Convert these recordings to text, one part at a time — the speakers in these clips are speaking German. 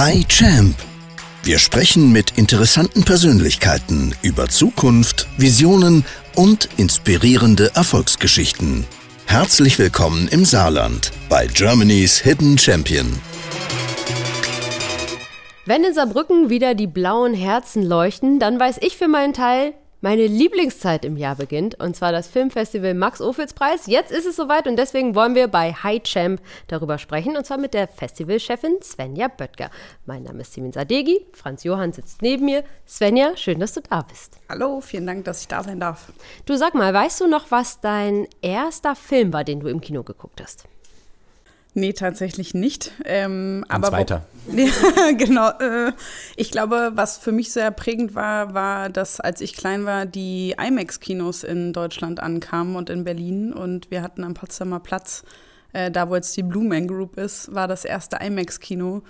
Hi Champ. Wir sprechen mit interessanten Persönlichkeiten über Zukunft, Visionen und inspirierende Erfolgsgeschichten. Herzlich willkommen im Saarland bei Germany's Hidden Champion. Wenn in Saarbrücken wieder die blauen Herzen leuchten, dann weiß ich für meinen Teil, meine Lieblingszeit im Jahr beginnt, und zwar das Filmfestival Max Ophüls Preis. Jetzt ist es soweit und deswegen wollen wir bei High Champ darüber sprechen, und zwar mit der Festivalchefin Svenja Böttger. Mein Name ist Simin Sadegi, Franz Johann sitzt neben mir. Svenja, schön, dass du da bist. Hallo, vielen Dank, dass ich da sein darf. Du sag mal, weißt du noch, was dein erster Film war, den du im Kino geguckt hast? Nee, tatsächlich nicht. Ähm, Ein aber zweiter. Ja, genau. Äh, ich glaube, was für mich sehr prägend war, war, dass als ich klein war, die IMAX-Kinos in Deutschland ankamen und in Berlin. Und wir hatten am Potsdamer Platz, äh, da wo jetzt die Blue Man Group ist, war das erste IMAX-Kino.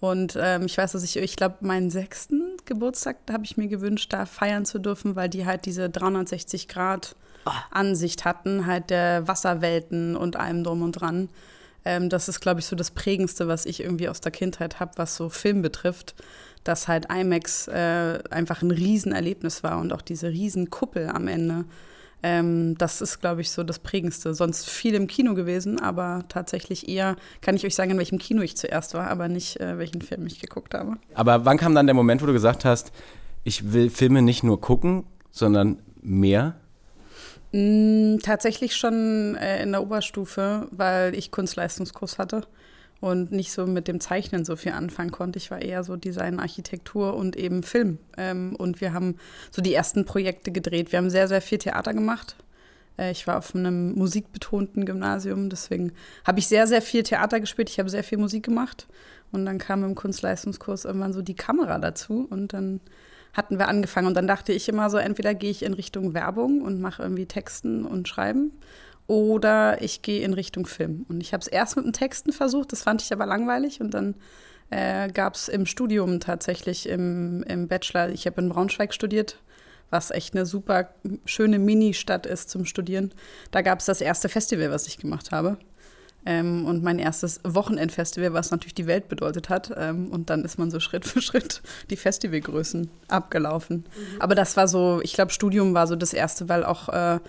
Und ähm, ich weiß, dass ich, ich glaube, meinen sechsten Geburtstag habe ich mir gewünscht, da feiern zu dürfen, weil die halt diese 360 Grad Ansicht hatten, halt der Wasserwelten und allem drum und dran. Ähm, das ist, glaube ich, so das Prägendste, was ich irgendwie aus der Kindheit habe, was so Film betrifft, dass halt IMAX äh, einfach ein Riesenerlebnis war und auch diese Riesenkuppel am Ende. Ähm, das ist, glaube ich, so das Prägendste. Sonst viel im Kino gewesen, aber tatsächlich eher, kann ich euch sagen, in welchem Kino ich zuerst war, aber nicht, äh, welchen Film ich geguckt habe. Aber wann kam dann der Moment, wo du gesagt hast, ich will Filme nicht nur gucken, sondern mehr? Mm, tatsächlich schon äh, in der Oberstufe, weil ich Kunstleistungskurs hatte und nicht so mit dem Zeichnen so viel anfangen konnte. Ich war eher so Design, Architektur und eben Film. Ähm, und wir haben so die ersten Projekte gedreht. Wir haben sehr, sehr viel Theater gemacht. Äh, ich war auf einem musikbetonten Gymnasium, deswegen habe ich sehr, sehr viel Theater gespielt. Ich habe sehr viel Musik gemacht. Und dann kam im Kunstleistungskurs irgendwann so die Kamera dazu und dann hatten wir angefangen. Und dann dachte ich immer so, entweder gehe ich in Richtung Werbung und mache irgendwie Texten und Schreiben oder ich gehe in Richtung Film. Und ich habe es erst mit dem Texten versucht, das fand ich aber langweilig. Und dann äh, gab es im Studium tatsächlich im, im Bachelor, ich habe in Braunschweig studiert, was echt eine super schöne Mini-Stadt ist zum Studieren. Da gab es das erste Festival, was ich gemacht habe. Ähm, und mein erstes Wochenendfestival, was natürlich die Welt bedeutet hat. Ähm, und dann ist man so Schritt für Schritt die Festivalgrößen abgelaufen. Mhm. Aber das war so, ich glaube, Studium war so das erste, weil auch äh,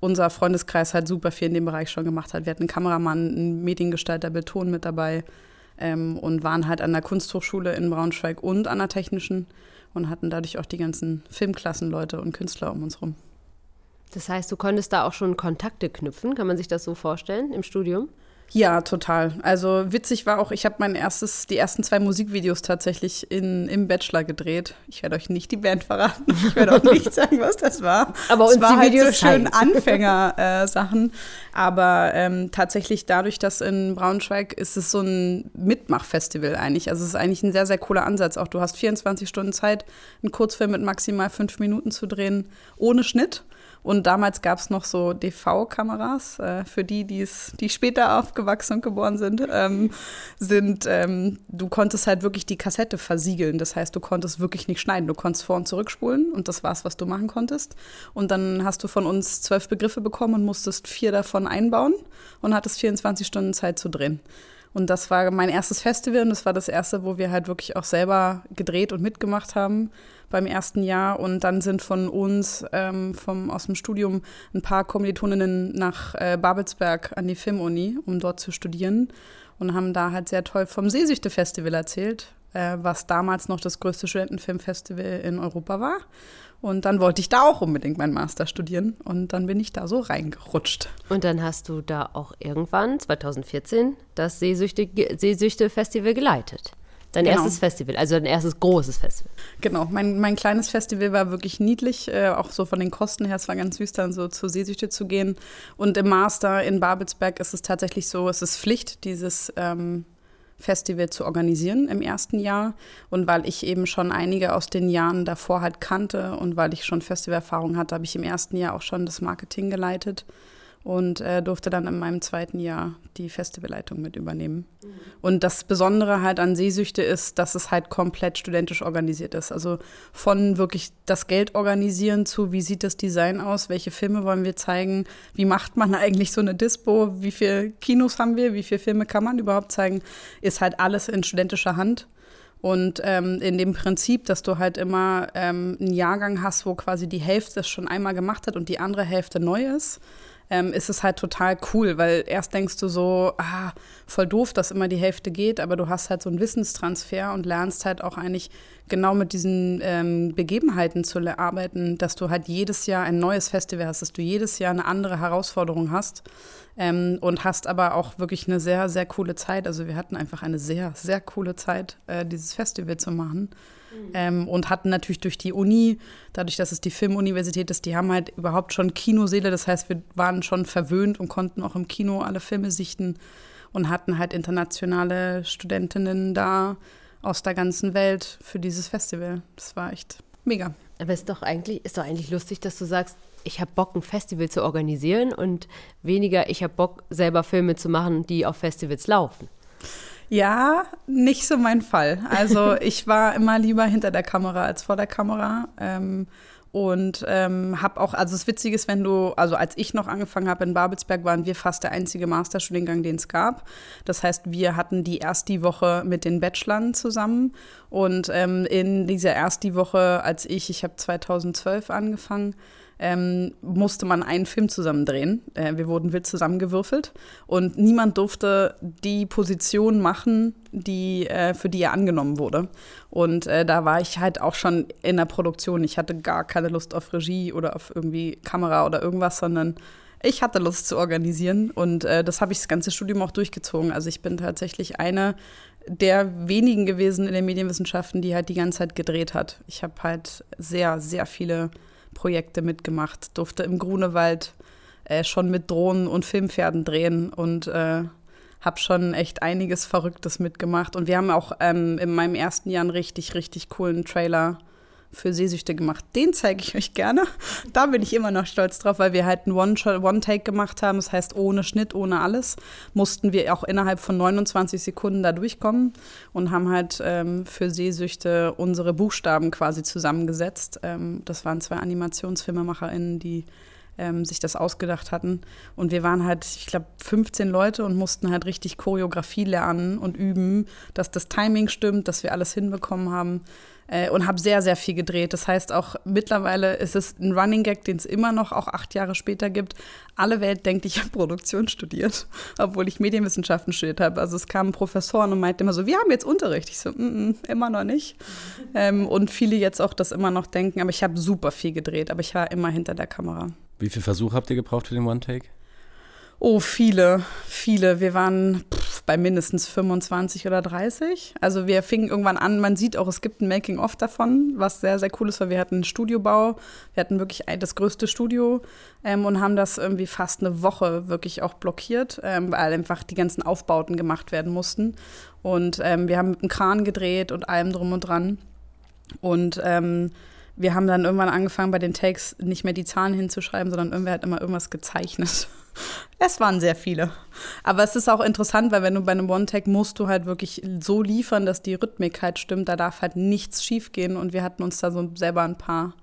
unser Freundeskreis halt super viel in dem Bereich schon gemacht hat. Wir hatten einen Kameramann, einen Mediengestalter, Beton mit dabei ähm, und waren halt an der Kunsthochschule in Braunschweig und an der Technischen und hatten dadurch auch die ganzen Filmklassenleute und Künstler um uns rum. Das heißt, du konntest da auch schon Kontakte knüpfen, kann man sich das so vorstellen im Studium? Ja, total. Also witzig war auch, ich habe mein erstes, die ersten zwei Musikvideos tatsächlich in, im Bachelor gedreht. Ich werde euch nicht die Band verraten. Ich werde auch nicht sagen, was das war. Aber uns es war die halt Videos so schön Anfänger-Sachen. Äh, Aber ähm, tatsächlich dadurch, dass in Braunschweig ist es so ein Mitmachfestival eigentlich. Also es ist eigentlich ein sehr, sehr cooler Ansatz. Auch du hast 24 Stunden Zeit, einen Kurzfilm mit maximal fünf Minuten zu drehen, ohne Schnitt. Und damals gab es noch so DV-Kameras, äh, für die, die's, die später aufgewachsen und geboren sind, ähm, sind, ähm, du konntest halt wirklich die Kassette versiegeln. Das heißt, du konntest wirklich nicht schneiden. Du konntest vor- und zurückspulen und das war's, was du machen konntest. Und dann hast du von uns zwölf Begriffe bekommen und musstest vier davon einbauen und hattest 24 Stunden Zeit zu drehen. Und das war mein erstes Festival und das war das erste, wo wir halt wirklich auch selber gedreht und mitgemacht haben beim ersten Jahr. Und dann sind von uns ähm, vom, aus dem Studium ein paar Kommilitoninnen nach äh, Babelsberg an die Filmuni, um dort zu studieren. Und haben da halt sehr toll vom Seesüchte-Festival erzählt, äh, was damals noch das größte Studentenfilmfestival in Europa war. Und dann wollte ich da auch unbedingt meinen Master studieren. Und dann bin ich da so reingerutscht. Und dann hast du da auch irgendwann, 2014, das Seesüchte-Festival Seesüchte geleitet. Dein Genau. erstes Festival, also dein erstes großes Festival. Genau, mein, mein kleines Festival war wirklich niedlich, äh, auch so von den Kosten her. Es war ganz süß, dann so zur Seesüchte zu gehen. Und im Master in Babelsberg ist es tatsächlich so, es ist Pflicht, dieses ähm, Festival zu organisieren im ersten Jahr. Und weil ich eben schon einige aus den Jahren davor halt kannte und weil ich schon Festivalerfahrung hatte, habe ich im ersten Jahr auch schon das Marketing geleitet und äh, durfte dann in meinem zweiten Jahr die Festivalleitung mit übernehmen. Und das Besondere halt an Seesüchte ist, dass es halt komplett studentisch organisiert ist. Also von wirklich das Geld organisieren zu, wie sieht das Design aus, welche Filme wollen wir zeigen, wie macht man eigentlich so eine Dispo, wie viele Kinos haben wir, wie viele Filme kann man überhaupt zeigen, ist halt alles in studentischer Hand. Und ähm, in dem Prinzip, dass du halt immer ähm, einen Jahrgang hast, wo quasi die Hälfte es schon einmal gemacht hat und die andere Hälfte neu ist, ähm, ist es halt total cool, weil erst denkst du so, ah, voll doof, dass immer die Hälfte geht, aber du hast halt so einen Wissenstransfer und lernst halt auch eigentlich genau mit diesen ähm, Begebenheiten zu arbeiten, dass du halt jedes Jahr ein neues Festival hast, dass du jedes Jahr eine andere Herausforderung hast ähm, und hast aber auch wirklich eine sehr, sehr coole Zeit. Also wir hatten einfach eine sehr, sehr coole Zeit, äh, dieses Festival zu machen. Mhm. Ähm, und hatten natürlich durch die Uni, dadurch, dass es die Filmuniversität ist, die haben halt überhaupt schon Kinoseele. Das heißt, wir waren schon verwöhnt und konnten auch im Kino alle Filme sichten und hatten halt internationale Studentinnen da aus der ganzen Welt für dieses Festival. Das war echt mega. Aber ist doch eigentlich, ist doch eigentlich lustig, dass du sagst, ich habe Bock, ein Festival zu organisieren und weniger, ich habe Bock, selber Filme zu machen, die auf Festivals laufen. Ja, nicht so mein Fall. Also ich war immer lieber hinter der Kamera als vor der Kamera. Ähm, und ähm, habe auch, also das Witzige ist, wenn du, also als ich noch angefangen habe in Babelsberg, waren wir fast der einzige Masterstudiengang, den es gab. Das heißt, wir hatten die erst die Woche mit den Bachelorn zusammen. Und ähm, in dieser erst die Woche, als ich, ich habe 2012 angefangen, ähm, musste man einen Film zusammen drehen. Äh, wir wurden wild zusammengewürfelt und niemand durfte die Position machen, die, äh, für die er angenommen wurde. Und äh, da war ich halt auch schon in der Produktion. Ich hatte gar keine Lust auf Regie oder auf irgendwie Kamera oder irgendwas, sondern ich hatte Lust zu organisieren und äh, das habe ich das ganze Studium auch durchgezogen. Also ich bin tatsächlich eine der wenigen gewesen in den Medienwissenschaften, die halt die ganze Zeit gedreht hat. Ich habe halt sehr, sehr viele Projekte mitgemacht, durfte im Grunewald äh, schon mit Drohnen und Filmpferden drehen und äh, habe schon echt einiges Verrücktes mitgemacht. Und wir haben auch ähm, in meinem ersten Jahr einen richtig, richtig coolen Trailer für Sehsüchte gemacht. Den zeige ich euch gerne. Da bin ich immer noch stolz drauf, weil wir halt einen One-Take gemacht haben. Das heißt, ohne Schnitt, ohne alles, mussten wir auch innerhalb von 29 Sekunden da durchkommen und haben halt ähm, für Sehsüchte unsere Buchstaben quasi zusammengesetzt. Ähm, das waren zwei AnimationsfilmemacherInnen, die ähm, sich das ausgedacht hatten. Und wir waren halt, ich glaube, 15 Leute und mussten halt richtig Choreografie lernen und üben, dass das Timing stimmt, dass wir alles hinbekommen haben äh, und habe sehr, sehr viel gedreht. Das heißt auch mittlerweile ist es ein Running Gag, den es immer noch auch acht Jahre später gibt. Alle Welt denkt, ich habe Produktion studiert, obwohl ich Medienwissenschaften studiert habe. Also es kamen Professoren und meinten immer so, wir haben jetzt Unterricht. Ich so, mm, mm, immer noch nicht. Ähm, und viele jetzt auch das immer noch denken, aber ich habe super viel gedreht, aber ich war immer hinter der Kamera. Wie viel Versuch habt ihr gebraucht für den One-Take? Oh, viele, viele. Wir waren pff, bei mindestens 25 oder 30. Also wir fingen irgendwann an, man sieht auch, es gibt ein Making-of davon, was sehr, sehr cool ist, weil wir hatten einen Studiobau, wir hatten wirklich das größte Studio ähm, und haben das irgendwie fast eine Woche wirklich auch blockiert, ähm, weil einfach die ganzen Aufbauten gemacht werden mussten. Und ähm, wir haben mit einem Kran gedreht und allem drum und dran. Und ähm, wir haben dann irgendwann angefangen, bei den Takes nicht mehr die Zahlen hinzuschreiben, sondern irgendwer hat immer irgendwas gezeichnet. Es waren sehr viele. Aber es ist auch interessant, weil wenn du bei einem One-Tag musst du halt wirklich so liefern, dass die Rhythmik halt stimmt. Da darf halt nichts schiefgehen. Und wir hatten uns da so selber ein paar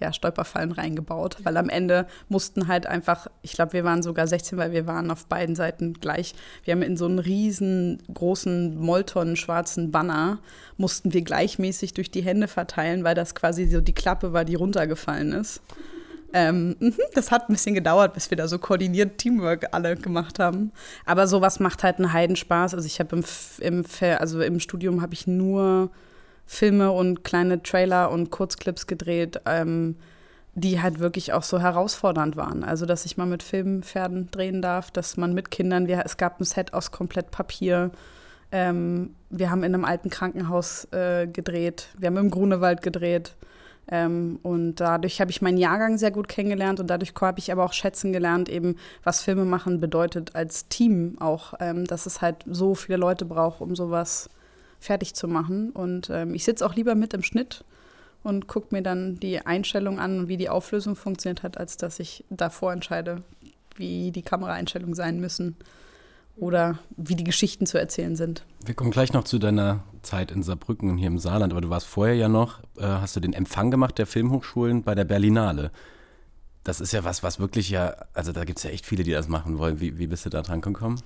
ja, Stolperfallen reingebaut, weil am Ende mussten halt einfach, ich glaube, wir waren sogar 16, weil wir waren auf beiden Seiten gleich. Wir haben in so einen riesengroßen Molton schwarzen Banner mussten wir gleichmäßig durch die Hände verteilen, weil das quasi so die Klappe war, die runtergefallen ist. Ähm, mhm, das hat ein bisschen gedauert, bis wir da so koordiniert Teamwork alle gemacht haben. Aber sowas macht halt einen Heidenspaß. Also ich habe im, im, also im Studium habe ich nur Filme und kleine Trailer und Kurzclips gedreht, ähm, die halt wirklich auch so herausfordernd waren. Also, dass ich mal mit Filmpferden drehen darf, dass man mit Kindern, wir, es gab ein Set aus komplett Papier. Ähm, wir haben in einem alten Krankenhaus äh, gedreht, wir haben im Grunewald gedreht. Ähm, und dadurch habe ich meinen Jahrgang sehr gut kennengelernt und dadurch habe ich aber auch schätzen gelernt, eben was Filme machen bedeutet als Team auch, ähm, dass es halt so viele Leute braucht, um sowas fertig zu machen. Und ähm, ich sitze auch lieber mit im Schnitt und gucke mir dann die Einstellung an und wie die Auflösung funktioniert hat, als dass ich davor entscheide, wie die Kameraeinstellungen sein müssen oder wie die Geschichten zu erzählen sind. Wir kommen gleich noch zu deiner Zeit in Saarbrücken und hier im Saarland, aber du warst vorher ja noch, äh, hast du den Empfang gemacht der Filmhochschulen bei der Berlinale. Das ist ja was, was wirklich ja, also da gibt es ja echt viele, die das machen wollen. Wie, wie bist du da dran gekommen?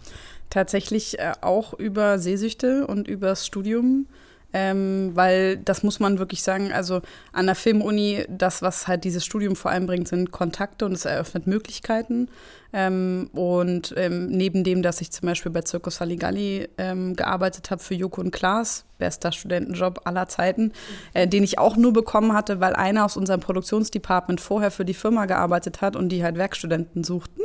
Tatsächlich äh, auch über Sehsüchte und übers Studium. Ähm, weil das muss man wirklich sagen, also an der Filmuni, das, was halt dieses Studium vor allem bringt, sind Kontakte und es eröffnet Möglichkeiten. Ähm, und ähm, neben dem, dass ich zum Beispiel bei Circus ähm, gearbeitet habe für Joko und Klaas, bester Studentenjob aller Zeiten, äh, den ich auch nur bekommen hatte, weil einer aus unserem Produktionsdepartment vorher für die Firma gearbeitet hat und die halt Werkstudenten suchten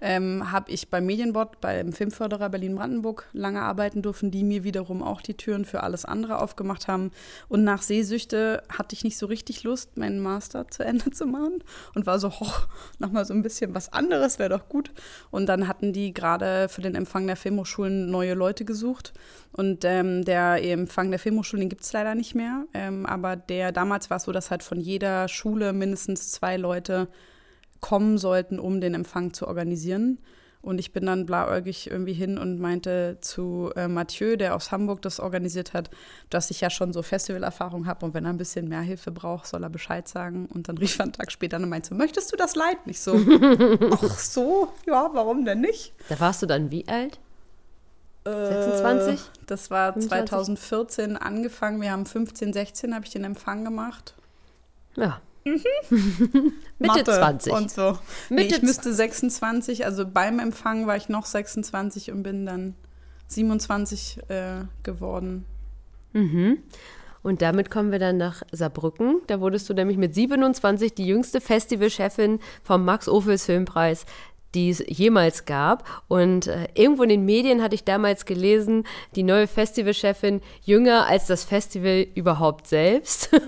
ähm, habe ich beim Medienbord, beim Filmförderer Berlin-Brandenburg lange arbeiten dürfen, die mir wiederum auch die Türen für alles andere aufgemacht haben. Und nach Sehsüchte hatte ich nicht so richtig Lust, meinen Master zu Ende zu machen und war so, hoch, nochmal so ein bisschen was anderes wäre doch gut. Und dann hatten die gerade für den Empfang der Filmhochschulen neue Leute gesucht. Und ähm, der Empfang der Filmhochschulen, den gibt es leider nicht mehr. Ähm, aber der damals war es so, dass halt von jeder Schule mindestens zwei Leute kommen sollten, um den Empfang zu organisieren. Und ich bin dann blauäugig irgendwie hin und meinte zu äh, Mathieu, der aus Hamburg das organisiert hat, dass ich ja schon so Festivalerfahrung habe und wenn er ein bisschen mehr Hilfe braucht, soll er Bescheid sagen. Und dann rief er einen Tag später und meinte so, möchtest du das leiten? Ich so, ach so, ja, warum denn nicht? Da warst du dann wie alt? 26? Äh, das war 25? 2014 angefangen. Wir haben 15, 16 habe ich den Empfang gemacht. Ja, Mhm. Mitte Mathe 20. Und so. Nee, ich müsste 26, also beim Empfang war ich noch 26 und bin dann 27 äh, geworden. Mhm. Und damit kommen wir dann nach Saarbrücken. Da wurdest du nämlich mit 27 die jüngste Festivalchefin vom Max-Ophüls Filmpreis die es jemals gab. Und äh, irgendwo in den Medien hatte ich damals gelesen, die neue Festivalchefin jünger als das Festival überhaupt selbst.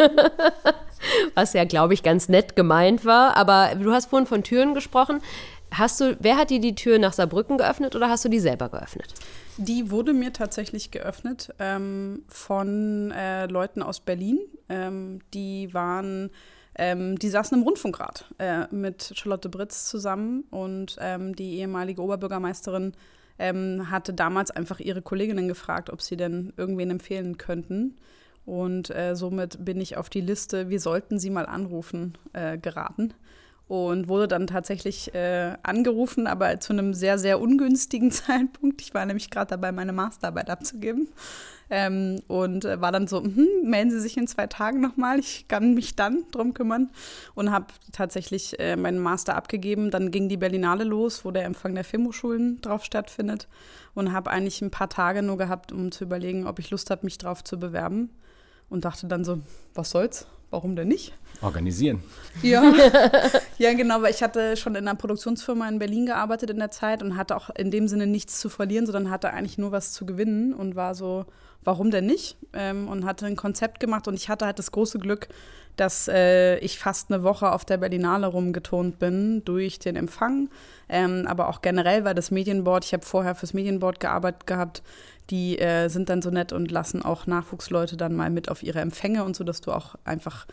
was ja, glaube ich, ganz nett gemeint war. Aber du hast vorhin von Türen gesprochen. Hast du, wer hat dir die Tür nach Saarbrücken geöffnet oder hast du die selber geöffnet? Die wurde mir tatsächlich geöffnet ähm, von äh, Leuten aus Berlin. Ähm, die waren, ähm, die saßen im Rundfunkrat äh, mit Charlotte Britz zusammen und ähm, die ehemalige Oberbürgermeisterin ähm, hatte damals einfach ihre Kolleginnen gefragt, ob sie denn irgendwen empfehlen könnten. Und äh, somit bin ich auf die Liste, wir sollten sie mal anrufen, äh, geraten. Und wurde dann tatsächlich äh, angerufen, aber zu einem sehr, sehr ungünstigen Zeitpunkt. Ich war nämlich gerade dabei, meine Masterarbeit abzugeben. Ähm, und äh, war dann so, hm, melden Sie sich in zwei Tagen nochmal, ich kann mich dann drum kümmern. Und habe tatsächlich äh, meinen Master abgegeben. Dann ging die Berlinale los, wo der Empfang der Filmhochschulen drauf stattfindet. Und habe eigentlich ein paar Tage nur gehabt, um zu überlegen, ob ich Lust habe, mich drauf zu bewerben und dachte dann so, was soll's? Warum denn nicht? Organisieren. Ja, ja, genau, weil ich hatte schon in einer Produktionsfirma in Berlin gearbeitet in der Zeit und hatte auch in dem Sinne nichts zu verlieren, sondern hatte eigentlich nur was zu gewinnen und war so, warum denn nicht? Ähm, und hatte ein Konzept gemacht und ich hatte halt das große Glück, dass äh, ich fast eine Woche auf der Berlinale rumgetont bin durch den Empfang, ähm, aber auch generell, weil das Medienboard, ich habe vorher fürs Medienboard gearbeitet gehabt, die äh, sind dann so nett und lassen auch Nachwuchsleute dann mal mit auf ihre Empfänge und so, dass du auch einfach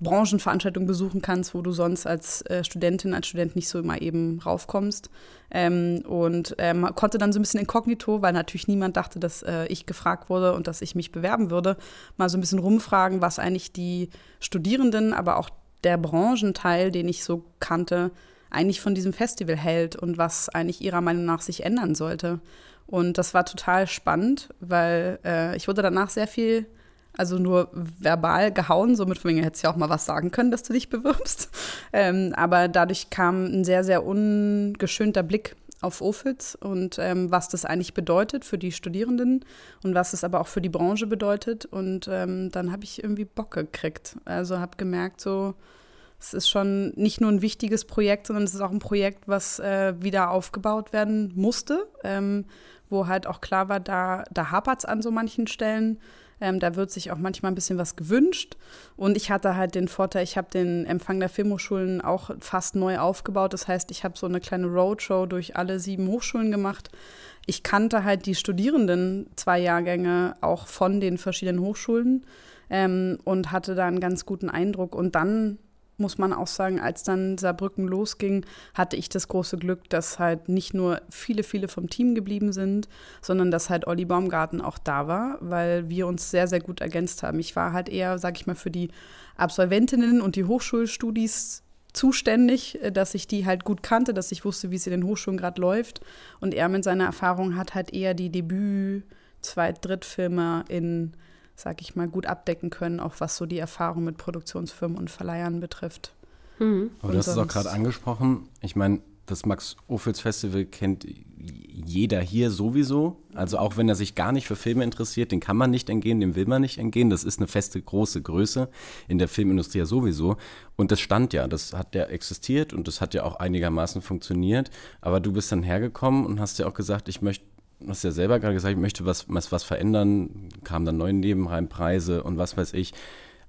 Branchenveranstaltungen besuchen kannst, wo du sonst als äh, Studentin, als Student nicht so immer eben raufkommst. Ähm, und ähm, konnte dann so ein bisschen inkognito, weil natürlich niemand dachte, dass äh, ich gefragt wurde und dass ich mich bewerben würde, mal so ein bisschen rumfragen, was eigentlich die Studierenden, aber auch der Branchenteil, den ich so kannte, eigentlich von diesem Festival hält und was eigentlich ihrer Meinung nach sich ändern sollte. Und das war total spannend, weil äh, ich wurde danach sehr viel, also nur verbal gehauen, somit von mir hättest du ja auch mal was sagen können, dass du dich bewirbst. Ähm, aber dadurch kam ein sehr, sehr ungeschönter Blick auf OFITS und ähm, was das eigentlich bedeutet für die Studierenden und was es aber auch für die Branche bedeutet. Und ähm, dann habe ich irgendwie Bock gekriegt. Also habe gemerkt, so, es ist schon nicht nur ein wichtiges Projekt, sondern es ist auch ein Projekt, was äh, wieder aufgebaut werden musste. Ähm, wo halt auch klar war, da, da hapert es an so manchen Stellen. Ähm, da wird sich auch manchmal ein bisschen was gewünscht. Und ich hatte halt den Vorteil, ich habe den Empfang der Filmhochschulen auch fast neu aufgebaut. Das heißt, ich habe so eine kleine Roadshow durch alle sieben Hochschulen gemacht. Ich kannte halt die Studierenden zwei Jahrgänge auch von den verschiedenen Hochschulen ähm, und hatte da einen ganz guten Eindruck. Und dann muss man auch sagen, als dann Saarbrücken losging, hatte ich das große Glück, dass halt nicht nur viele, viele vom Team geblieben sind, sondern dass halt Olli Baumgarten auch da war, weil wir uns sehr, sehr gut ergänzt haben. Ich war halt eher, sag ich mal, für die Absolventinnen und die Hochschulstudis zuständig, dass ich die halt gut kannte, dass ich wusste, wie es in den Hochschulen gerade läuft. Und er mit seiner Erfahrung hat halt eher die Debüt-, Zweit-, Drittfilme in sag ich mal, gut abdecken können, auch was so die Erfahrung mit Produktionsfirmen und Verleihern betrifft. Mhm. Aber du hast es auch gerade angesprochen. Ich meine, das Max-Ophüls-Festival kennt jeder hier sowieso. Also auch wenn er sich gar nicht für Filme interessiert, den kann man nicht entgehen, dem will man nicht entgehen. Das ist eine feste, große Größe in der Filmindustrie ja sowieso. Und das stand ja, das hat ja existiert und das hat ja auch einigermaßen funktioniert. Aber du bist dann hergekommen und hast ja auch gesagt, ich möchte du hast ja selber gerade gesagt, ich möchte was, was, was verändern, kamen dann neue Nebenreihenpreise und was weiß ich.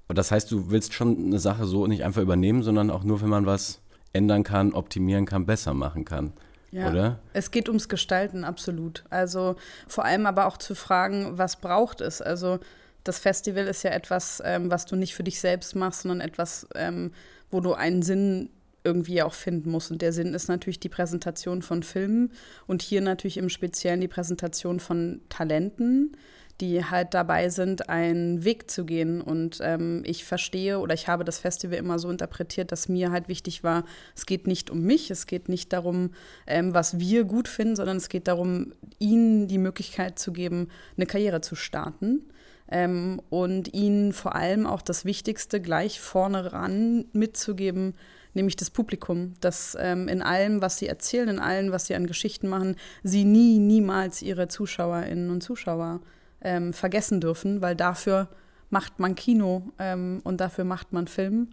Aber das heißt, du willst schon eine Sache so nicht einfach übernehmen, sondern auch nur, wenn man was ändern kann, optimieren kann, besser machen kann. Ja, oder? Es geht ums Gestalten, absolut. Also vor allem aber auch zu fragen, was braucht es? Also das Festival ist ja etwas, ähm, was du nicht für dich selbst machst, sondern etwas, ähm, wo du einen Sinn irgendwie auch finden musst. Und der Sinn ist natürlich die Präsentation von Filmen und hier natürlich im Speziellen die Präsentation von Talenten, die halt dabei sind, einen Weg zu gehen. Und ähm, ich verstehe oder ich habe das Festival immer so interpretiert, dass mir halt wichtig war, es geht nicht um mich, es geht nicht darum, ähm, was wir gut finden, sondern es geht darum, ihnen die Möglichkeit zu geben, eine Karriere zu starten. Ähm, und ihnen vor allem auch das Wichtigste gleich vorne ran mitzugeben, nämlich das Publikum, dass ähm, in allem, was sie erzählen, in allem, was sie an Geschichten machen, sie nie, niemals ihre Zuschauerinnen und Zuschauer ähm, vergessen dürfen, weil dafür macht man Kino ähm, und dafür macht man Film.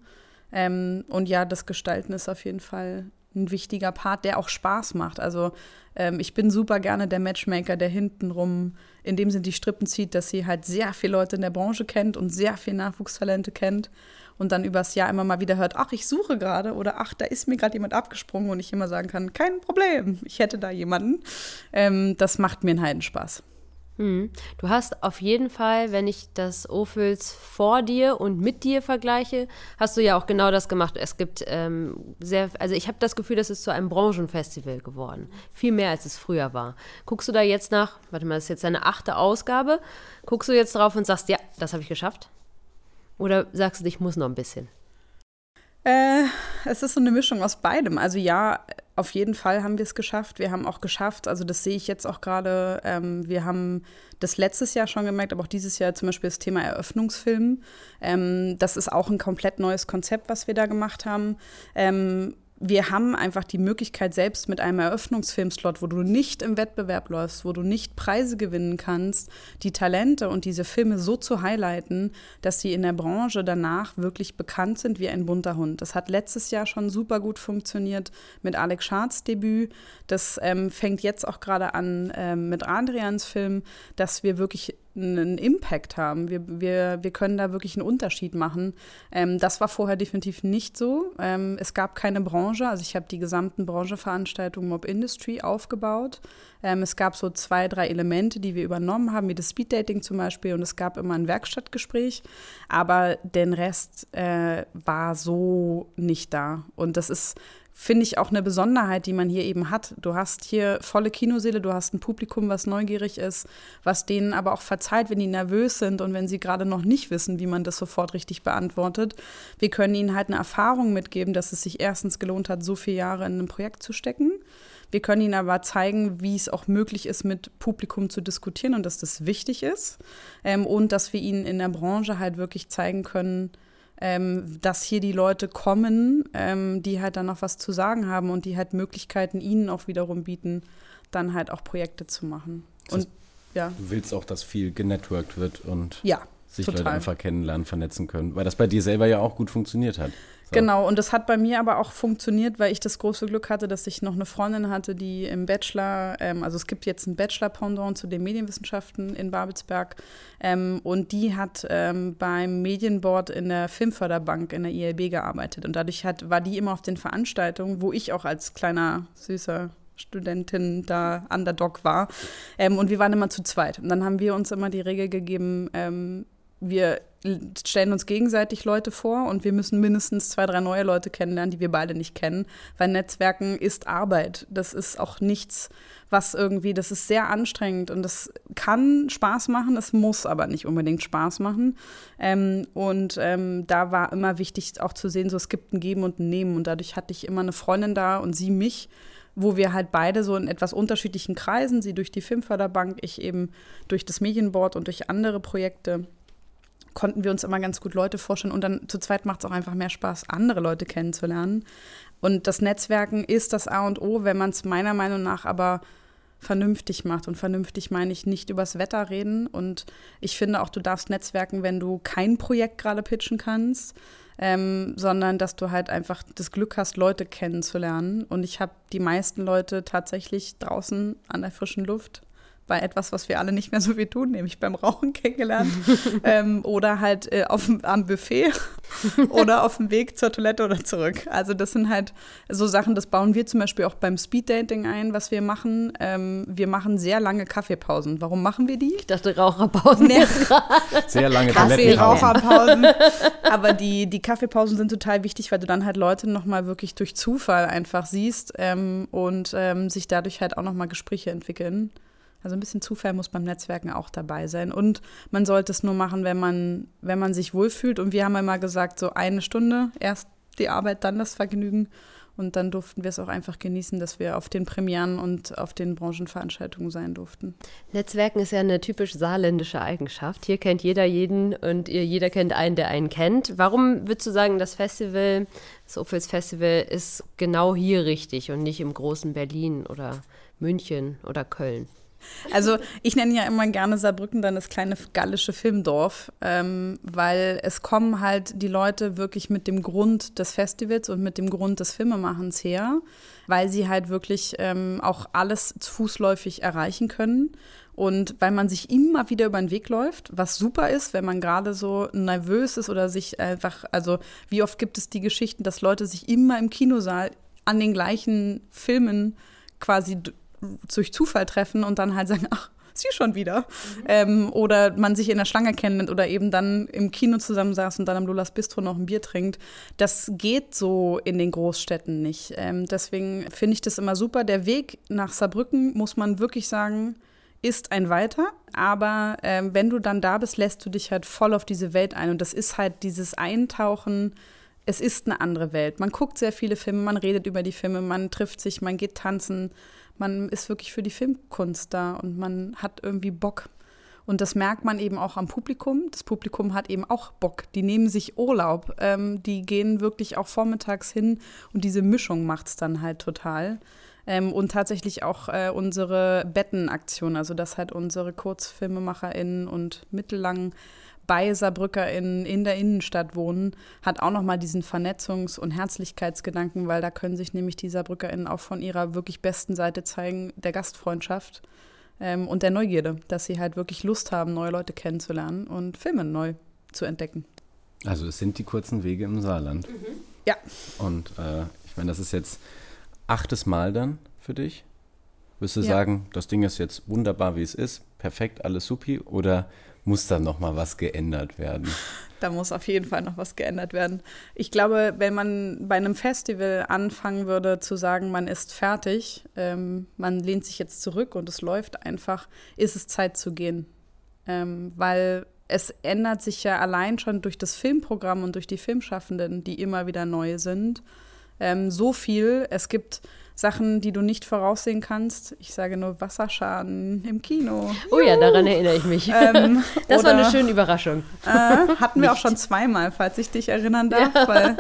Ähm, und ja, das Gestalten ist auf jeden Fall ein wichtiger Part, der auch Spaß macht. Also ähm, ich bin super gerne der Matchmaker, der hintenrum in dem Sinn die Strippen zieht, dass sie halt sehr viele Leute in der Branche kennt und sehr viele Nachwuchstalente kennt und dann übers Jahr immer mal wieder hört, ach, ich suche gerade oder ach, da ist mir gerade jemand abgesprungen und ich immer sagen kann, kein Problem, ich hätte da jemanden. Ähm, das macht mir einen Heidenspaß. Hm. Du hast auf jeden Fall, wenn ich das Ophüls vor dir und mit dir vergleiche, hast du ja auch genau das gemacht. Es gibt ähm, sehr, also ich habe das Gefühl, das ist zu einem Branchenfestival geworden. Viel mehr als es früher war. Guckst du da jetzt nach, warte mal, das ist jetzt deine achte Ausgabe, guckst du jetzt drauf und sagst, ja, das habe ich geschafft? Oder sagst du, ich muss noch ein bisschen? Äh, es ist so eine Mischung aus beidem. Also ja, auf jeden Fall haben wir es geschafft. Wir haben auch geschafft, also das sehe ich jetzt auch gerade, ähm, wir haben das letztes Jahr schon gemerkt, aber auch dieses Jahr zum Beispiel das Thema Eröffnungsfilm. Ähm, das ist auch ein komplett neues Konzept, was wir da gemacht haben. Ähm, wir haben einfach die Möglichkeit, selbst mit einem Eröffnungsfilmslot, wo du nicht im Wettbewerb läufst, wo du nicht Preise gewinnen kannst, die Talente und diese Filme so zu highlighten, dass sie in der Branche danach wirklich bekannt sind wie ein bunter Hund. Das hat letztes Jahr schon super gut funktioniert mit Alex Schards Debüt. Das ähm, fängt jetzt auch gerade an ähm, mit Adrians Film, dass wir wirklich einen Impact haben. Wir, wir, wir können da wirklich einen Unterschied machen. Ähm, das war vorher definitiv nicht so. Ähm, es gab keine Branche. Also ich habe die gesamten Brancheveranstaltungen Mob Industry aufgebaut. Ähm, es gab so zwei, drei Elemente, die wir übernommen haben, wie das Speeddating zum Beispiel. Und es gab immer ein Werkstattgespräch. Aber den Rest äh, war so nicht da. Und das ist finde ich auch eine Besonderheit, die man hier eben hat. Du hast hier volle Kinoseele, du hast ein Publikum, was neugierig ist, was denen aber auch verzeiht, wenn die nervös sind und wenn sie gerade noch nicht wissen, wie man das sofort richtig beantwortet. Wir können ihnen halt eine Erfahrung mitgeben, dass es sich erstens gelohnt hat, so viele Jahre in ein Projekt zu stecken. Wir können ihnen aber zeigen, wie es auch möglich ist, mit Publikum zu diskutieren und dass das wichtig ist. Ähm, und dass wir ihnen in der Branche halt wirklich zeigen können, ähm, dass hier die Leute kommen, ähm, die halt dann noch was zu sagen haben und die halt Möglichkeiten ihnen auch wiederum bieten, dann halt auch Projekte zu machen. Das heißt, und ja. Du willst auch, dass viel genetworked wird und ja, sich total. Leute einfach kennenlernen, vernetzen können, weil das bei dir selber ja auch gut funktioniert hat. Genau, und das hat bei mir aber auch funktioniert, weil ich das große Glück hatte, dass ich noch eine Freundin hatte, die im Bachelor, ähm, also es gibt jetzt ein Bachelor-Pendant zu den Medienwissenschaften in Babelsberg, ähm, und die hat ähm, beim Medienboard in der Filmförderbank in der ILB gearbeitet. Und dadurch hat, war die immer auf den Veranstaltungen, wo ich auch als kleiner, süßer Studentin da Underdog war. Ähm, und wir waren immer zu zweit. Und dann haben wir uns immer die Regel gegeben, ähm, wir stellen uns gegenseitig Leute vor und wir müssen mindestens zwei, drei neue Leute kennenlernen, die wir beide nicht kennen, weil Netzwerken ist Arbeit. Das ist auch nichts, was irgendwie, das ist sehr anstrengend und das kann Spaß machen, es muss aber nicht unbedingt Spaß machen. Ähm, und ähm, da war immer wichtig auch zu sehen, so es gibt ein Geben und ein Nehmen und dadurch hatte ich immer eine Freundin da und sie mich wo wir halt beide so in etwas unterschiedlichen Kreisen, sie durch die Filmförderbank, ich eben durch das Medienboard und durch andere Projekte konnten wir uns immer ganz gut Leute vorstellen. Und dann zu zweit macht es auch einfach mehr Spaß, andere Leute kennenzulernen. Und das Netzwerken ist das A und O, wenn man es meiner Meinung nach aber vernünftig macht. Und vernünftig meine ich nicht übers Wetter reden. Und ich finde auch, du darfst netzwerken, wenn du kein Projekt gerade pitchen kannst, ähm, sondern dass du halt einfach das Glück hast, Leute kennenzulernen. Und ich habe die meisten Leute tatsächlich draußen an der frischen Luft bei etwas, was wir alle nicht mehr so wie tun, nämlich beim Rauchen kennengelernt. ähm, oder halt äh, auf, am Buffet oder auf dem Weg zur Toilette oder zurück. Also das sind halt so Sachen, das bauen wir zum Beispiel auch beim Speeddating ein, was wir machen. Ähm, wir machen sehr lange Kaffeepausen. Warum machen wir die? Ich dachte Raucherpausen. Nee. Sehr lange Kaffee, Raucherpausen. Aber die, die Kaffeepausen sind total wichtig, weil du dann halt Leute nochmal wirklich durch Zufall einfach siehst ähm, und ähm, sich dadurch halt auch nochmal Gespräche entwickeln. Also ein bisschen Zufall muss beim Netzwerken auch dabei sein. Und man sollte es nur machen, wenn man, wenn man sich wohlfühlt. Und wir haben immer gesagt, so eine Stunde, erst die Arbeit, dann das Vergnügen. Und dann durften wir es auch einfach genießen, dass wir auf den Premieren und auf den Branchenveranstaltungen sein durften. Netzwerken ist ja eine typisch saarländische Eigenschaft. Hier kennt jeder jeden und jeder kennt einen, der einen kennt. Warum würdest du sagen, das Festival, das Opels Festival, ist genau hier richtig und nicht im großen Berlin oder München oder Köln? Also ich nenne ja immer gerne Saarbrücken dann das kleine gallische Filmdorf, ähm, weil es kommen halt die Leute wirklich mit dem Grund des Festivals und mit dem Grund des Filmemachens her, weil sie halt wirklich ähm, auch alles fußläufig erreichen können. Und weil man sich immer wieder über den Weg läuft, was super ist, wenn man gerade so nervös ist oder sich einfach, also wie oft gibt es die Geschichten, dass Leute sich immer im Kinosaal an den gleichen Filmen quasi durch Zufall treffen und dann halt sagen, ach, sie schon wieder. Mhm. Ähm, oder man sich in der Schlange kennt oder eben dann im Kino zusammensaß und dann am Lulas Bistro noch ein Bier trinkt. Das geht so in den Großstädten nicht. Ähm, deswegen finde ich das immer super. Der Weg nach Saarbrücken, muss man wirklich sagen, ist ein weiter, aber ähm, wenn du dann da bist, lässt du dich halt voll auf diese Welt ein. Und das ist halt dieses Eintauchen es ist eine andere Welt. Man guckt sehr viele Filme, man redet über die Filme, man trifft sich, man geht tanzen, man ist wirklich für die Filmkunst da und man hat irgendwie Bock. Und das merkt man eben auch am Publikum. Das Publikum hat eben auch Bock. Die nehmen sich Urlaub. Ähm, die gehen wirklich auch vormittags hin und diese Mischung macht es dann halt total. Ähm, und tatsächlich auch äh, unsere Bettenaktion, also dass halt unsere KurzfilmemacherInnen und mittellang bei SaarbrückerInnen in der Innenstadt wohnen, hat auch nochmal diesen Vernetzungs- und Herzlichkeitsgedanken, weil da können sich nämlich die SaarbrückerInnen auch von ihrer wirklich besten Seite zeigen, der Gastfreundschaft ähm, und der Neugierde, dass sie halt wirklich Lust haben, neue Leute kennenzulernen und Filme neu zu entdecken. Also es sind die kurzen Wege im Saarland. Mhm. Ja. Und äh, ich meine, das ist jetzt achtes Mal dann für dich. Wirst du ja. sagen, das Ding ist jetzt wunderbar, wie es ist, perfekt, alles supi? Oder muss da noch mal was geändert werden? Da muss auf jeden Fall noch was geändert werden. Ich glaube, wenn man bei einem Festival anfangen würde zu sagen, man ist fertig, ähm, man lehnt sich jetzt zurück und es läuft einfach, ist es Zeit zu gehen. Ähm, weil es ändert sich ja allein schon durch das Filmprogramm und durch die Filmschaffenden, die immer wieder neu sind, ähm, so viel. Es gibt Sachen, die du nicht voraussehen kannst. Ich sage nur Wasserschaden im Kino. Oh ja, daran erinnere ich mich. Ähm, das war eine schöne Überraschung. Äh, hatten wir auch schon zweimal, falls ich dich erinnern darf, ja. weil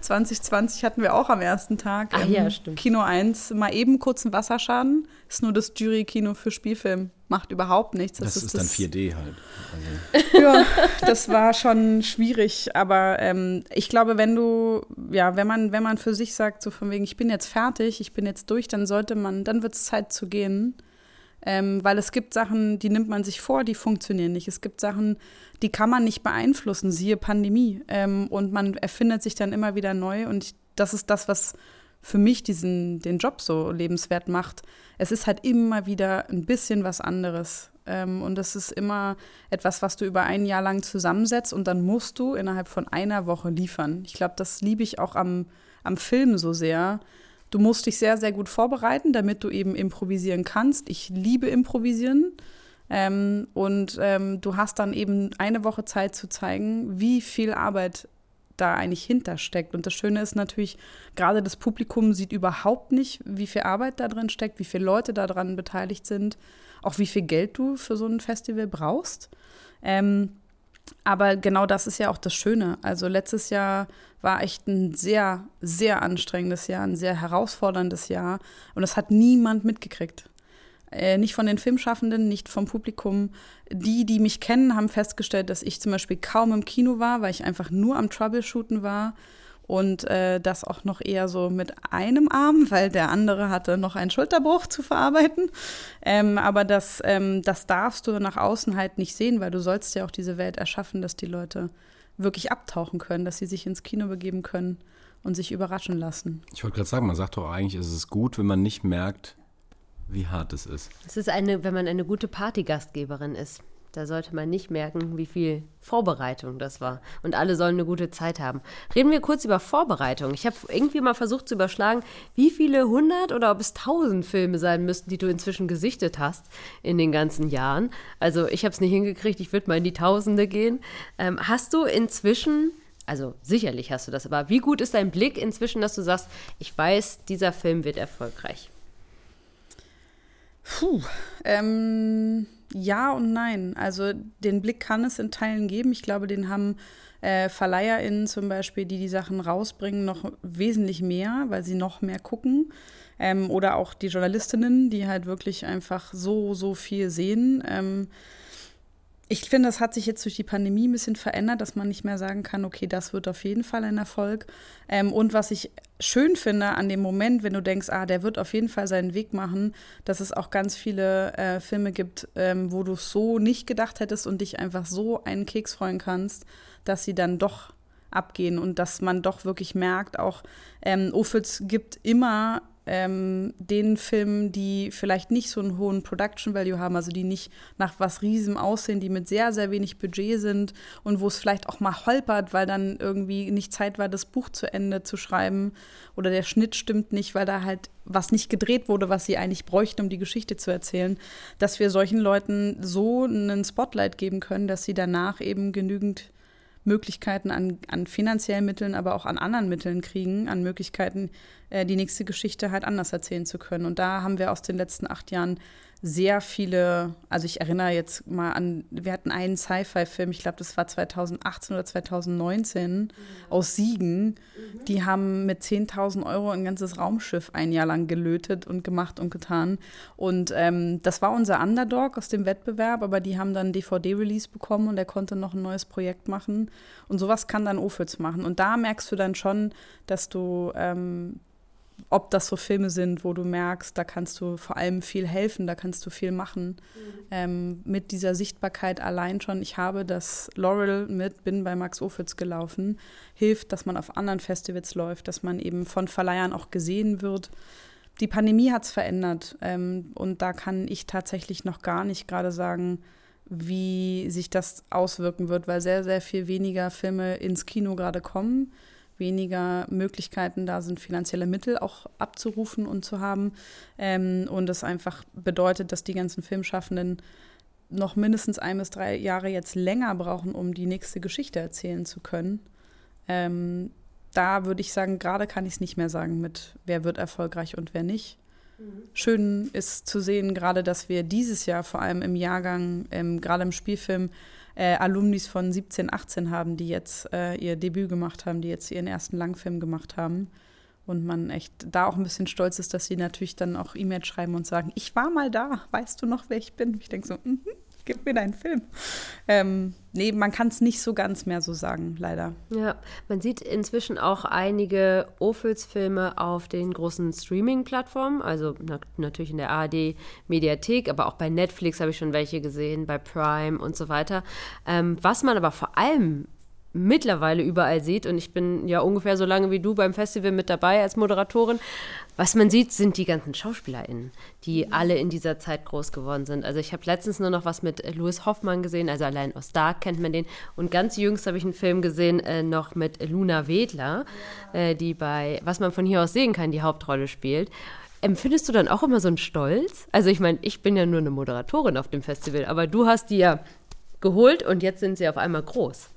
2020 hatten wir auch am ersten Tag Ach, ja, Kino 1 mal eben kurz einen Wasserschaden. Ist nur das Jury-Kino für Spielfilm macht überhaupt nichts. Das, das ist, ist, dann 4D halt. Also. ja, das war schon schwierig, aber ähm, ich glaube, wenn du, ja, wenn man, wenn man für sich sagt, so von wegen, ich bin jetzt fertig, ich bin jetzt durch, dann sollte man, dann wird es Zeit zu gehen. Ähm, weil es gibt Sachen, die nimmt man sich vor, die funktionieren nicht. Es gibt Sachen, die kann man nicht beeinflussen, siehe Pandemie. Ähm, und man erfindet sich dann immer wieder neu. Und ich, das ist das, was für mich diesen, den Job so lebenswert macht. Es ist halt immer wieder ein bisschen was anderes. Ähm, und es ist immer etwas, was du über ein Jahr lang zusammensetzt und dann musst du innerhalb von einer Woche liefern. Ich glaube, das liebe ich auch am, am Film so sehr. Du musst dich sehr, sehr gut vorbereiten, damit du eben improvisieren kannst. Ich liebe improvisieren. Ähm, und ähm, du hast dann eben eine Woche Zeit zu zeigen, wie viel Arbeit da eigentlich hintersteckt. Und das Schöne ist natürlich, gerade das Publikum sieht überhaupt nicht, wie viel Arbeit da drin steckt, wie viele Leute daran beteiligt sind, auch wie viel Geld du für so ein Festival brauchst. Ähm, Aber genau das ist ja auch das Schöne. Also letztes Jahr war echt ein sehr, sehr anstrengendes Jahr, ein sehr herausforderndes Jahr. Und das hat niemand mitgekriegt. Äh, nicht von den Filmschaffenden, nicht vom Publikum. Die, die mich kennen, haben festgestellt, dass ich zum Beispiel kaum im Kino war, weil ich einfach nur am Troubleshooten war und äh, das auch noch eher so mit einem Arm, weil der andere hatte noch einen Schulterbruch zu verarbeiten. Ähm, aber das, ähm, das darfst du nach außen halt nicht sehen, weil du sollst ja auch diese Welt erschaffen, dass die Leute wirklich abtauchen können, dass sie sich ins Kino begeben können und sich überraschen lassen. Ich wollte gerade sagen, man sagt doch eigentlich, es ist gut, wenn man nicht merkt, wie hart es ist. Es ist eine, wenn man eine gute Partygastgeberin ist. Da sollte man nicht merken, wie viel Vorbereitung das war. Und alle sollen eine gute Zeit haben. Reden wir kurz über Vorbereitung. Ich habe irgendwie mal versucht zu überschlagen, wie viele hundert oder ob es tausend Filme sein müssten, die du inzwischen gesichtet hast in den ganzen Jahren. Also ich habe es nicht hingekriegt, ich würde mal in die Tausende gehen. Ähm, hast du inzwischen also sicherlich hast du das, aber wie gut ist dein Blick inzwischen, dass du sagst, ich weiß, dieser Film wird erfolgreich? Puh, ähm, ja und nein. Also den Blick kann es in Teilen geben. Ich glaube, den haben äh, VerleiherInnen zum Beispiel, die die Sachen rausbringen, noch wesentlich mehr, weil sie noch mehr gucken. Ähm, oder auch die Journalistinnen, die halt wirklich einfach so, so viel sehen. Ähm, ich finde, das hat sich jetzt durch die Pandemie ein bisschen verändert, dass man nicht mehr sagen kann, okay, das wird auf jeden Fall ein Erfolg. Ähm, und was ich schön finde an dem Moment, wenn du denkst, ah, der wird auf jeden Fall seinen Weg machen, dass es auch ganz viele äh, Filme gibt, ähm, wo du so nicht gedacht hättest und dich einfach so einen Keks freuen kannst, dass sie dann doch abgehen und dass man doch wirklich merkt, auch ähm, Ophüls gibt immer ähm, den Filmen, die vielleicht nicht so einen hohen Production Value haben, also die nicht nach was Riesem aussehen, die mit sehr, sehr wenig Budget sind und wo es vielleicht auch mal holpert, weil dann irgendwie nicht Zeit war, das Buch zu Ende zu schreiben oder der Schnitt stimmt nicht, weil da halt was nicht gedreht wurde, was sie eigentlich bräuchten, um die Geschichte zu erzählen, dass wir solchen Leuten so einen Spotlight geben können, dass sie danach eben genügend Möglichkeiten an, an finanziellen Mitteln, aber auch an anderen Mitteln kriegen, an Möglichkeiten, äh, die nächste Geschichte halt anders erzählen zu können. Und da haben wir aus den letzten acht Jahren sehr viele, also ich erinnere jetzt mal an, wir hatten einen Sci-Fi-Film, ich glaube, das war 2018 oder 2019 mhm. aus Siegen. Mhm. Die haben mit 10.000 Euro ein ganzes Raumschiff ein Jahr lang gelötet und gemacht und getan. Und ähm, das war unser Underdog aus dem Wettbewerb, aber die haben dann DVD-Release bekommen und er konnte noch ein neues Projekt machen. Und sowas kann dann Ofitz machen. Und da merkst du dann schon, dass du ähm, ob das so Filme sind, wo du merkst, da kannst du vor allem viel helfen, da kannst du viel machen. Mhm. Ähm, mit dieser Sichtbarkeit allein schon, ich habe das Laurel mit, bin bei Max Ophüls gelaufen, hilft, dass man auf anderen Festivals läuft, dass man eben von Verleihern auch gesehen wird. Die Pandemie hat es verändert ähm, und da kann ich tatsächlich noch gar nicht gerade sagen, wie sich das auswirken wird, weil sehr, sehr viel weniger Filme ins Kino gerade kommen weniger Möglichkeiten da sind, finanzielle Mittel auch abzurufen und zu haben. Ähm, und das einfach bedeutet, dass die ganzen Filmschaffenden noch mindestens ein bis drei Jahre jetzt länger brauchen, um die nächste Geschichte erzählen zu können. Ähm, da würde ich sagen, gerade kann ich es nicht mehr sagen mit, wer wird erfolgreich und wer nicht. Mhm. Schön ist zu sehen, gerade dass wir dieses Jahr vor allem im Jahrgang, ähm, gerade im Spielfilm, äh, Alumnis von 17, 18 haben, die jetzt äh, ihr Debüt gemacht haben, die jetzt ihren ersten Langfilm gemacht haben. Und man echt da auch ein bisschen stolz ist, dass sie natürlich dann auch E-Mails schreiben und sagen, ich war mal da, weißt du noch, wer ich bin? Ich denke so, mhm. Mm gib mir deinen Film. Ähm, nee, man kann es nicht so ganz mehr so sagen, leider. Ja, man sieht inzwischen auch einige Ophüls-Filme auf den großen Streaming-Plattformen, also na natürlich in der ARD-Mediathek, aber auch bei Netflix habe ich schon welche gesehen, bei Prime und so weiter. Ähm, was man aber vor allem mittlerweile überall sieht, und ich bin ja ungefähr so lange wie du beim Festival mit dabei als Moderatorin, was man sieht, sind die ganzen SchauspielerInnen, die mhm. alle in dieser Zeit groß geworden sind. Also ich habe letztens nur noch was mit Louis Hoffmann gesehen, also allein aus Dark kennt man den. Und ganz jüngst habe ich einen Film gesehen, äh, noch mit Luna Wedler, äh, die bei Was man von hier aus sehen kann, die Hauptrolle spielt. Empfindest du dann auch immer so einen Stolz? Also ich meine, ich bin ja nur eine Moderatorin auf dem Festival, aber du hast die ja geholt und jetzt sind sie auf einmal groß.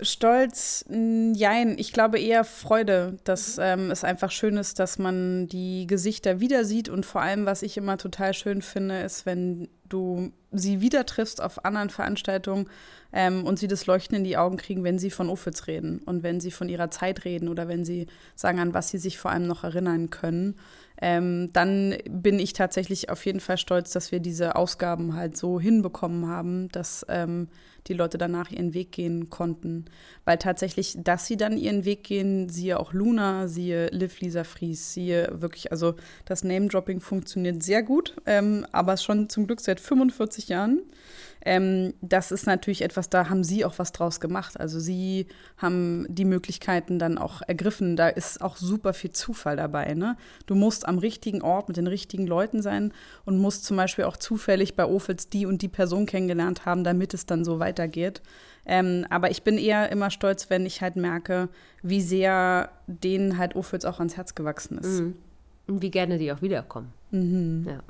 Stolz, jein. Ich glaube eher Freude, dass ähm, es einfach schön ist, dass man die Gesichter wieder sieht. Und vor allem, was ich immer total schön finde, ist, wenn du sie wieder triffst auf anderen Veranstaltungen ähm, und sie das Leuchten in die Augen kriegen, wenn sie von Opitz reden und wenn sie von ihrer Zeit reden oder wenn sie sagen, an was sie sich vor allem noch erinnern können. Ähm, dann bin ich tatsächlich auf jeden Fall stolz, dass wir diese Ausgaben halt so hinbekommen haben, dass ähm, die Leute danach ihren Weg gehen konnten. Weil tatsächlich, dass sie dann ihren Weg gehen, siehe auch Luna, siehe Liv Lisa Fries, siehe wirklich, also das Name-Dropping funktioniert sehr gut, ähm, aber schon zum Glück seit 45 Jahren. Ähm, das ist natürlich etwas, da haben sie auch was draus gemacht. Also sie haben die Möglichkeiten dann auch ergriffen. Da ist auch super viel Zufall dabei. Ne? Du musst am richtigen Ort mit den richtigen Leuten sein und musst zum Beispiel auch zufällig bei Ofels die und die Person kennengelernt haben, damit es dann so weitergeht. Ähm, aber ich bin eher immer stolz, wenn ich halt merke, wie sehr denen halt Ofels auch ans Herz gewachsen ist. Mhm. Und wie gerne die auch wiederkommen. Mhm. Ja.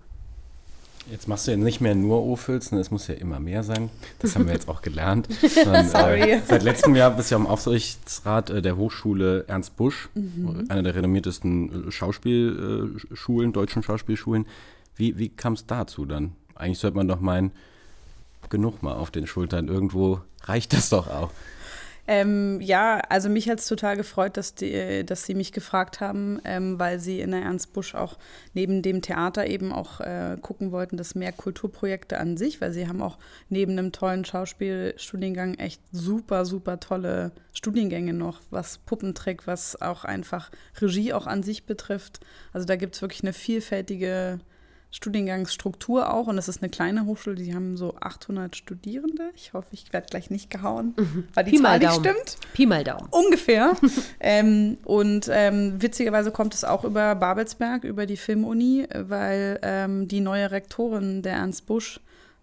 Jetzt machst du ja nicht mehr nur O-Filzen, es muss ja immer mehr sein. Das haben wir jetzt auch gelernt. Dann. Äh, seit letztem Jahr bist du ja im Aufsichtsrat äh, der Hochschule Ernst Busch, mhm. einer der renommiertesten äh, Schauspielschulen, deutschen Schauspielschulen. Wie, wie kam es dazu dann? Eigentlich sollte man doch meinen, genug mal auf den Schultern. Irgendwo reicht das doch auch. Ähm, ja, also mich hat es total gefreut, dass, die, dass Sie mich gefragt haben, ähm, weil Sie in der Ernst Busch auch neben dem Theater eben auch äh, gucken wollten, dass mehr Kulturprojekte an sich, weil Sie haben auch neben einem tollen Schauspielstudiengang echt super, super tolle Studiengänge noch, was Puppentrick, was auch einfach Regie auch an sich betrifft. Also da gibt es wirklich eine vielfältige Studiengangsstruktur auch und es ist eine kleine Hochschule, die haben so 800 Studierende. Ich hoffe, ich werde gleich nicht gehauen, mhm. weil die Pi Zahl nicht stimmt. Pi mal Daumen. Ungefähr. ähm, und ähm, witzigerweise kommt es auch über Babelsberg, über die Filmuni, weil ähm, die neue Rektorin der Ernst Busch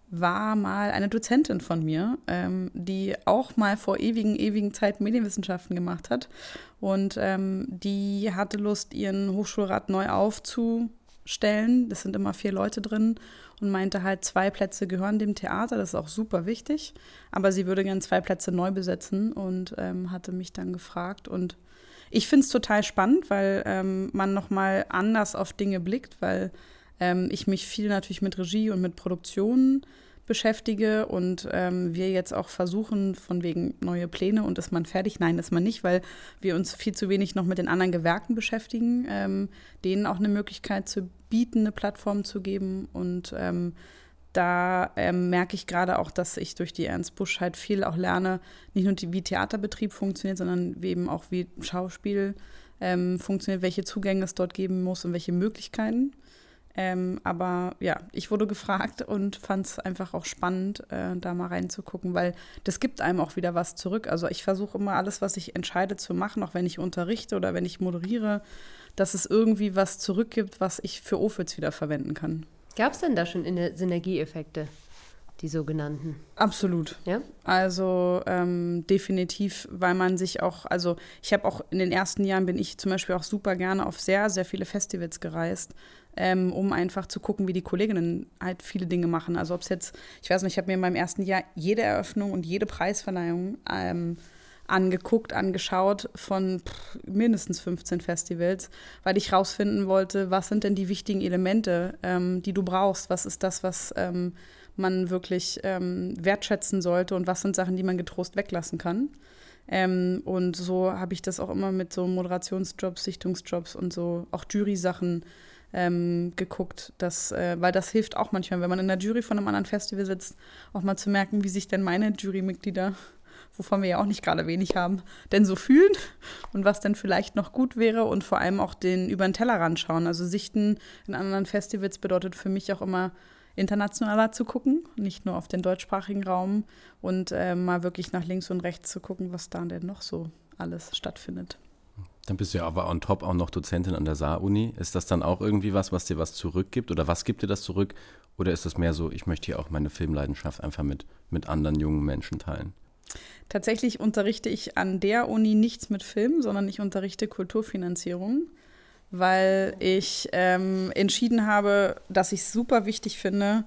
war mal eine Dozentin von mir, ähm, die auch mal vor ewigen, ewigen Zeit Medienwissenschaften gemacht hat. Und ähm, die hatte Lust, ihren Hochschulrat neu aufzu stellen. Das sind immer vier Leute drin und meinte halt, zwei Plätze gehören dem Theater, das ist auch super wichtig. Aber sie würde gern zwei Plätze neu besetzen und ähm, hatte mich dann gefragt. Und ich finde es total spannend, weil ähm, man nochmal anders auf Dinge blickt, weil ähm, ich mich viel natürlich mit Regie und mit Produktion beschäftige und ähm, wir jetzt auch versuchen, von wegen neue Pläne und ist man fertig? Nein, ist man nicht, weil wir uns viel zu wenig noch mit den anderen Gewerken beschäftigen, ähm, denen auch eine Möglichkeit zu bieten, eine Plattform zu geben und ähm, da ähm, merke ich gerade auch, dass ich durch die Ernst Busch halt viel auch lerne, nicht nur wie Theaterbetrieb funktioniert, sondern eben auch wie Schauspiel ähm, funktioniert, welche Zugänge es dort geben muss und welche Möglichkeiten. Ähm, aber ja, ich wurde gefragt und fand es einfach auch spannend, äh, da mal reinzugucken, weil das gibt einem auch wieder was zurück. Also ich versuche immer alles, was ich entscheide zu machen, auch wenn ich unterrichte oder wenn ich moderiere, dass es irgendwie was zurückgibt, was ich für Ofels wieder verwenden kann. Gab es denn da schon Synergieeffekte? die sogenannten. Absolut. Ja. Also ähm, definitiv, weil man sich auch, also ich habe auch in den ersten Jahren bin ich zum Beispiel auch super gerne auf sehr, sehr viele Festivals gereist, ähm, um einfach zu gucken, wie die Kolleginnen halt viele Dinge machen. Also ob es jetzt, ich weiß nicht, ich habe mir in meinem ersten Jahr jede Eröffnung und jede Preisverleihung ähm, angeguckt, angeschaut von pff, mindestens 15 Festivals, weil ich rausfinden wollte, was sind denn die wichtigen Elemente, ähm, die du brauchst, was ist das, was ähm, man wirklich ähm, wertschätzen sollte und was sind Sachen, die man getrost weglassen kann. Ähm, und so habe ich das auch immer mit so Moderationsjobs, Sichtungsjobs und so auch Jury-Sachen ähm, geguckt, dass, äh, weil das hilft auch manchmal, wenn man in der Jury von einem anderen Festival sitzt, auch mal zu merken, wie sich denn meine Jurymitglieder, wovon wir ja auch nicht gerade wenig haben, denn so fühlen und was denn vielleicht noch gut wäre und vor allem auch den über den Tellerrand schauen. Also Sichten in anderen Festivals bedeutet für mich auch immer internationaler zu gucken, nicht nur auf den deutschsprachigen Raum und äh, mal wirklich nach links und rechts zu gucken, was da denn noch so alles stattfindet. Dann bist du ja aber on top auch noch Dozentin an der Saar-Uni. Ist das dann auch irgendwie was, was dir was zurückgibt? Oder was gibt dir das zurück? Oder ist das mehr so, ich möchte hier auch meine Filmleidenschaft einfach mit, mit anderen jungen Menschen teilen? Tatsächlich unterrichte ich an der Uni nichts mit Film, sondern ich unterrichte Kulturfinanzierung, weil ich ähm, entschieden habe, dass ich es super wichtig finde,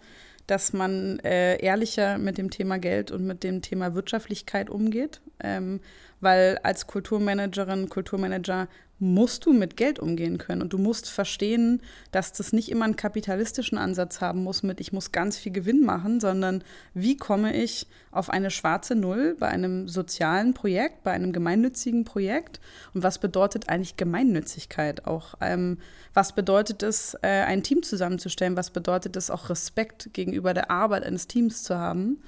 dass man äh, ehrlicher mit dem Thema Geld und mit dem Thema Wirtschaftlichkeit umgeht. Ähm, weil als Kulturmanagerin, Kulturmanager musst du mit Geld umgehen können und du musst verstehen, dass das nicht immer einen kapitalistischen Ansatz haben muss mit, ich muss ganz viel Gewinn machen, sondern wie komme ich auf eine schwarze Null bei einem sozialen Projekt, bei einem gemeinnützigen Projekt und was bedeutet eigentlich Gemeinnützigkeit auch? Ähm, was bedeutet es, äh, ein Team zusammenzustellen? Was bedeutet es auch Respekt gegenüber der Arbeit eines Teams zu haben?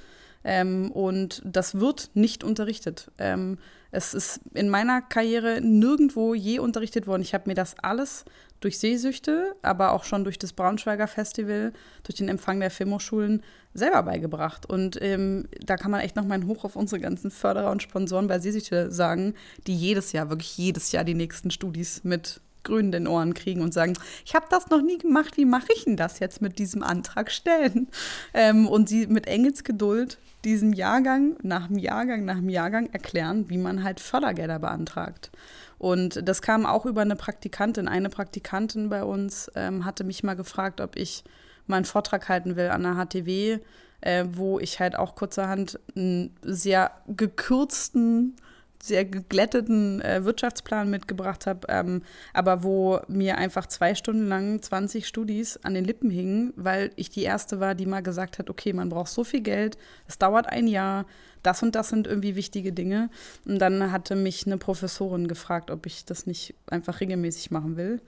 Ähm, und das wird nicht unterrichtet. Ähm, es ist in meiner Karriere nirgendwo je unterrichtet worden. Ich habe mir das alles durch Sehsüchte, aber auch schon durch das Braunschweiger Festival, durch den Empfang der Filmhochschulen selber beigebracht. Und ähm, da kann man echt noch mal ein Hoch auf unsere ganzen Förderer und Sponsoren bei Sehsüchte sagen, die jedes Jahr, wirklich jedes Jahr die nächsten Studis mit grün den Ohren kriegen und sagen, ich habe das noch nie gemacht, wie mache ich denn das jetzt mit diesem Antrag stellen? Ähm, und sie mit Engelsgeduld diesen Jahrgang nach dem Jahrgang nach dem Jahrgang erklären, wie man halt Fördergelder beantragt. Und das kam auch über eine Praktikantin. Eine Praktikantin bei uns ähm, hatte mich mal gefragt, ob ich mal einen Vortrag halten will an der HTW, äh, wo ich halt auch kurzerhand einen sehr gekürzten sehr geglätteten äh, Wirtschaftsplan mitgebracht habe, ähm, aber wo mir einfach zwei Stunden lang 20 Studis an den Lippen hingen, weil ich die erste war, die mal gesagt hat, okay, man braucht so viel Geld, es dauert ein Jahr, das und das sind irgendwie wichtige Dinge. Und dann hatte mich eine Professorin gefragt, ob ich das nicht einfach regelmäßig machen will.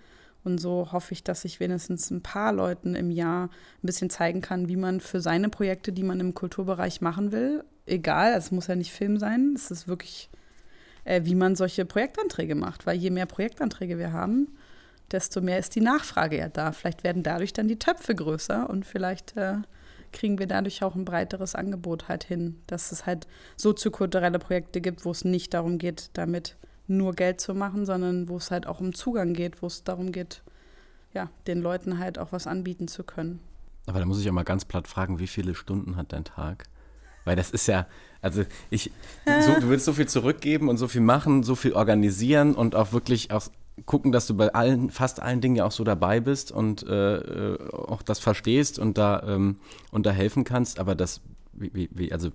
Und so hoffe ich, dass ich wenigstens ein paar Leuten im Jahr ein bisschen zeigen kann, wie man für seine Projekte, die man im Kulturbereich machen will, egal, es muss ja nicht Film sein, es ist wirklich wie man solche Projektanträge macht. Weil je mehr Projektanträge wir haben, desto mehr ist die Nachfrage ja da. Vielleicht werden dadurch dann die Töpfe größer und vielleicht äh, kriegen wir dadurch auch ein breiteres Angebot halt hin, dass es halt soziokulturelle Projekte gibt, wo es nicht darum geht, damit nur Geld zu machen, sondern wo es halt auch um Zugang geht, wo es darum geht, ja, den Leuten halt auch was anbieten zu können. Aber da muss ich auch mal ganz platt fragen, wie viele Stunden hat dein Tag? Weil das ist ja, also ich, so, du willst so viel zurückgeben und so viel machen, so viel organisieren und auch wirklich auch gucken, dass du bei allen, fast allen Dingen ja auch so dabei bist und äh, äh auch das verstehst und da, ähm, und da helfen kannst. Aber das, wie, wie, also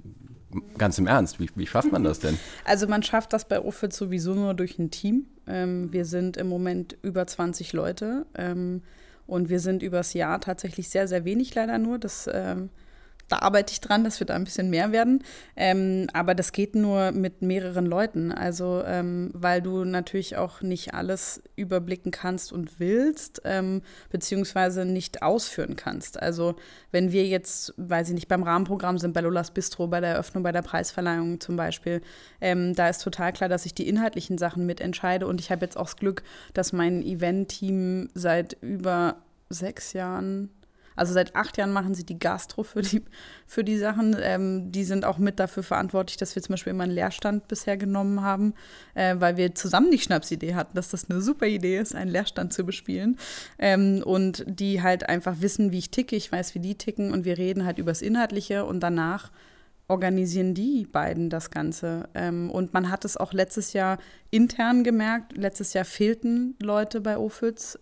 ganz im Ernst, wie, wie schafft man das denn? Also man schafft das bei Ofit sowieso nur durch ein Team. Ähm, wir sind im Moment über 20 Leute ähm, und wir sind übers Jahr tatsächlich sehr, sehr wenig leider nur. Das ähm, da arbeite ich dran, dass wir da ein bisschen mehr werden. Ähm, aber das geht nur mit mehreren Leuten. Also, ähm, weil du natürlich auch nicht alles überblicken kannst und willst, ähm, beziehungsweise nicht ausführen kannst. Also, wenn wir jetzt, weiß ich nicht, beim Rahmenprogramm sind, bei Lolas Bistro, bei der Eröffnung, bei der Preisverleihung zum Beispiel, ähm, da ist total klar, dass ich die inhaltlichen Sachen mitentscheide. Und ich habe jetzt auch das Glück, dass mein Event-Team seit über sechs Jahren also seit acht Jahren machen sie die Gastro für die, für die Sachen. Ähm, die sind auch mit dafür verantwortlich, dass wir zum Beispiel immer einen Leerstand bisher genommen haben, äh, weil wir zusammen die Schnapsidee hatten, dass das eine super Idee ist, einen Leerstand zu bespielen. Ähm, und die halt einfach wissen, wie ich ticke, ich weiß, wie die ticken und wir reden halt übers Inhaltliche und danach organisieren die beiden das Ganze. Ähm, und man hat es auch letztes Jahr intern gemerkt. Letztes Jahr fehlten Leute bei OFITS.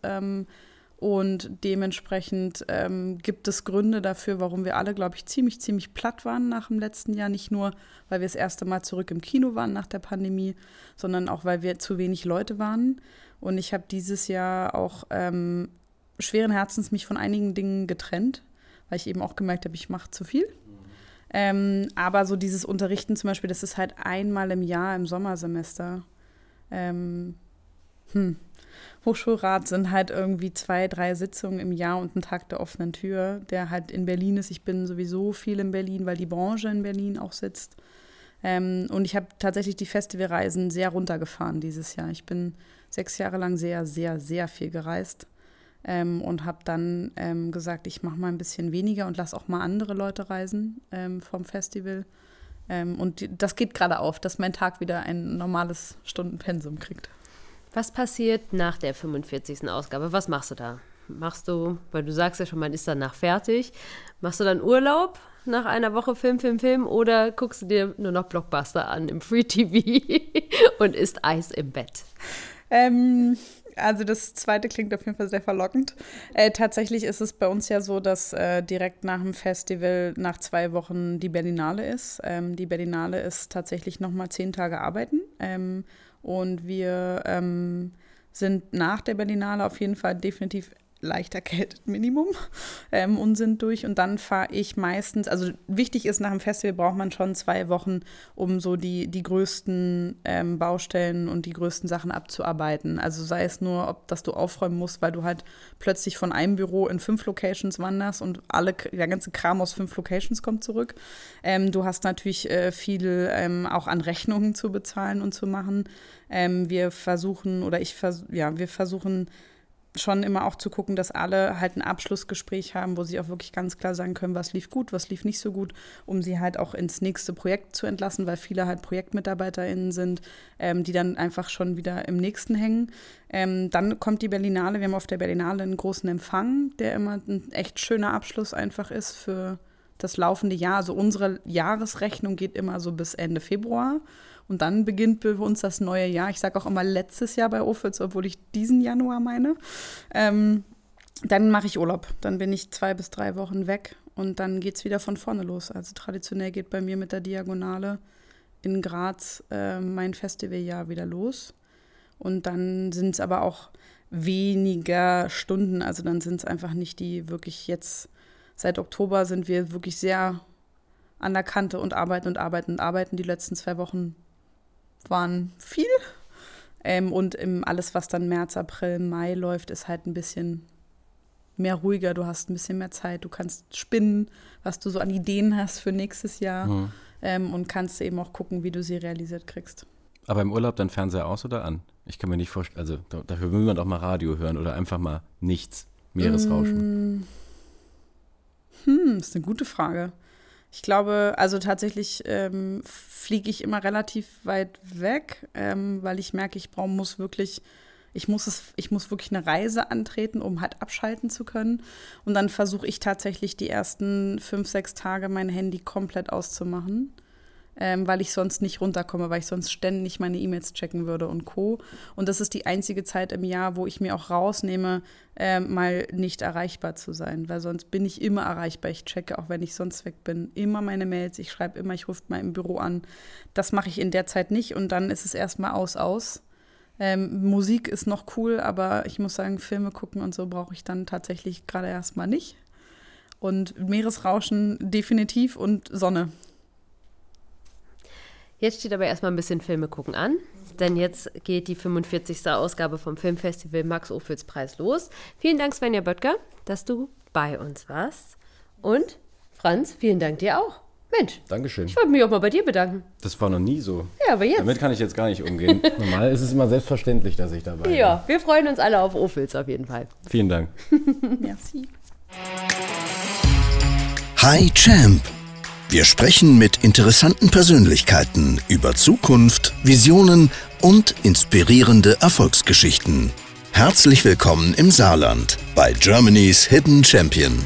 Und dementsprechend ähm, gibt es Gründe dafür, warum wir alle, glaube ich, ziemlich, ziemlich platt waren nach dem letzten Jahr. Nicht nur, weil wir das erste Mal zurück im Kino waren nach der Pandemie, sondern auch, weil wir zu wenig Leute waren. Und ich habe dieses Jahr auch ähm, schweren Herzens mich von einigen Dingen getrennt, weil ich eben auch gemerkt habe, ich mache zu viel. Ähm, aber so dieses Unterrichten zum Beispiel, das ist halt einmal im Jahr im Sommersemester. Ähm, hm, Hochschulrat sind halt irgendwie zwei, drei Sitzungen im Jahr und ein Tag der offenen Tür, der halt in Berlin ist. Ich bin sowieso viel in Berlin, weil die Branche in Berlin auch sitzt. Ähm, und ich habe tatsächlich die Festivalreisen sehr runtergefahren dieses Jahr. Ich bin sechs Jahre lang sehr, sehr, sehr viel gereist ähm, und habe dann ähm, gesagt, ich mache mal ein bisschen weniger und lasse auch mal andere Leute reisen ähm, vom Festival. Ähm, und die, das geht gerade auf, dass mein Tag wieder ein normales Stundenpensum kriegt. Was passiert nach der 45. Ausgabe? Was machst du da? Machst du, weil du sagst ja schon, man ist danach fertig, machst du dann Urlaub nach einer Woche Film, Film, Film oder guckst du dir nur noch Blockbuster an im Free TV und isst Eis im Bett? Ähm, also das zweite klingt auf jeden Fall sehr verlockend. Äh, tatsächlich ist es bei uns ja so, dass äh, direkt nach dem Festival nach zwei Wochen die Berlinale ist. Ähm, die Berlinale ist tatsächlich nochmal zehn Tage arbeiten. Ähm, und wir ähm, sind nach der Berlinale auf jeden Fall definitiv leicht erkältet Minimum ähm, und sind durch. Und dann fahre ich meistens, also wichtig ist, nach dem Festival braucht man schon zwei Wochen, um so die, die größten ähm, Baustellen und die größten Sachen abzuarbeiten. Also sei es nur, ob dass du aufräumen musst, weil du halt plötzlich von einem Büro in fünf Locations wanderst und alle, der ganze Kram aus fünf Locations kommt zurück. Ähm, du hast natürlich äh, viel ähm, auch an Rechnungen zu bezahlen und zu machen. Ähm, wir versuchen, oder ich vers ja, wir versuchen, schon immer auch zu gucken, dass alle halt ein Abschlussgespräch haben, wo sie auch wirklich ganz klar sagen können, was lief gut, was lief nicht so gut, um sie halt auch ins nächste Projekt zu entlassen, weil viele halt ProjektmitarbeiterInnen sind, ähm, die dann einfach schon wieder im nächsten hängen. Ähm, dann kommt die Berlinale. Wir haben auf der Berlinale einen großen Empfang, der immer ein echt schöner Abschluss einfach ist für das laufende Jahr. Also unsere Jahresrechnung geht immer so bis Ende Februar. Und dann beginnt für uns das neue Jahr. Ich sage auch immer letztes Jahr bei Ofitz, obwohl ich diesen Januar meine. Ähm, dann mache ich Urlaub. Dann bin ich zwei bis drei Wochen weg und dann geht es wieder von vorne los. Also traditionell geht bei mir mit der Diagonale in Graz äh, mein Festivaljahr wieder los. Und dann sind es aber auch weniger Stunden. Also dann sind es einfach nicht die wirklich jetzt, seit Oktober sind wir wirklich sehr an der Kante und arbeiten und arbeiten und arbeiten. Die letzten zwei Wochen waren viel. Ähm, und im, alles, was dann März, April, Mai läuft, ist halt ein bisschen mehr ruhiger. Du hast ein bisschen mehr Zeit. Du kannst spinnen, was du so an Ideen hast für nächstes Jahr. Mhm. Ähm, und kannst eben auch gucken, wie du sie realisiert kriegst. Aber im Urlaub dann Fernseher aus oder an? Ich kann mir nicht vorstellen, also dafür will man doch mal Radio hören oder einfach mal nichts, Meeresrauschen. Mm. Hm, ist eine gute Frage. Ich glaube, also tatsächlich ähm, fliege ich immer relativ weit weg, ähm, weil ich merke, ich brauche muss wirklich, ich muss es, ich muss wirklich eine Reise antreten, um halt abschalten zu können. Und dann versuche ich tatsächlich die ersten fünf, sechs Tage mein Handy komplett auszumachen ähm, weil ich sonst nicht runterkomme, weil ich sonst ständig meine E-Mails checken würde und Co. Und das ist die einzige Zeit im Jahr, wo ich mir auch rausnehme, äh, mal nicht erreichbar zu sein, weil sonst bin ich immer erreichbar. Ich checke, auch wenn ich sonst weg bin, immer meine Mails, ich schreibe immer, ich rufe mal im Büro an. Das mache ich in der Zeit nicht und dann ist es erstmal aus, aus. Ähm, Musik ist noch cool, aber ich muss sagen, Filme gucken und so brauche ich dann tatsächlich gerade erstmal nicht. Und Meeresrauschen definitiv und Sonne. Jetzt steht aber erstmal ein bisschen Filme gucken an, denn jetzt geht die 45. Ausgabe vom Filmfestival Max Ophüls Preis los. Vielen Dank, Svenja Böttger, dass du bei uns warst. Und Franz, vielen Dank dir auch. Mensch. Dankeschön. Ich wollte mich auch mal bei dir bedanken. Das war noch nie so. Ja, aber jetzt. Damit kann ich jetzt gar nicht umgehen. Normal ist es immer selbstverständlich, dass ich dabei bin. Ja, wir freuen uns alle auf Ophüls auf jeden Fall. Vielen Dank. Merci. Hi Champ. Wir sprechen mit interessanten Persönlichkeiten über Zukunft, Visionen und inspirierende Erfolgsgeschichten. Herzlich willkommen im Saarland bei Germany's Hidden Champion.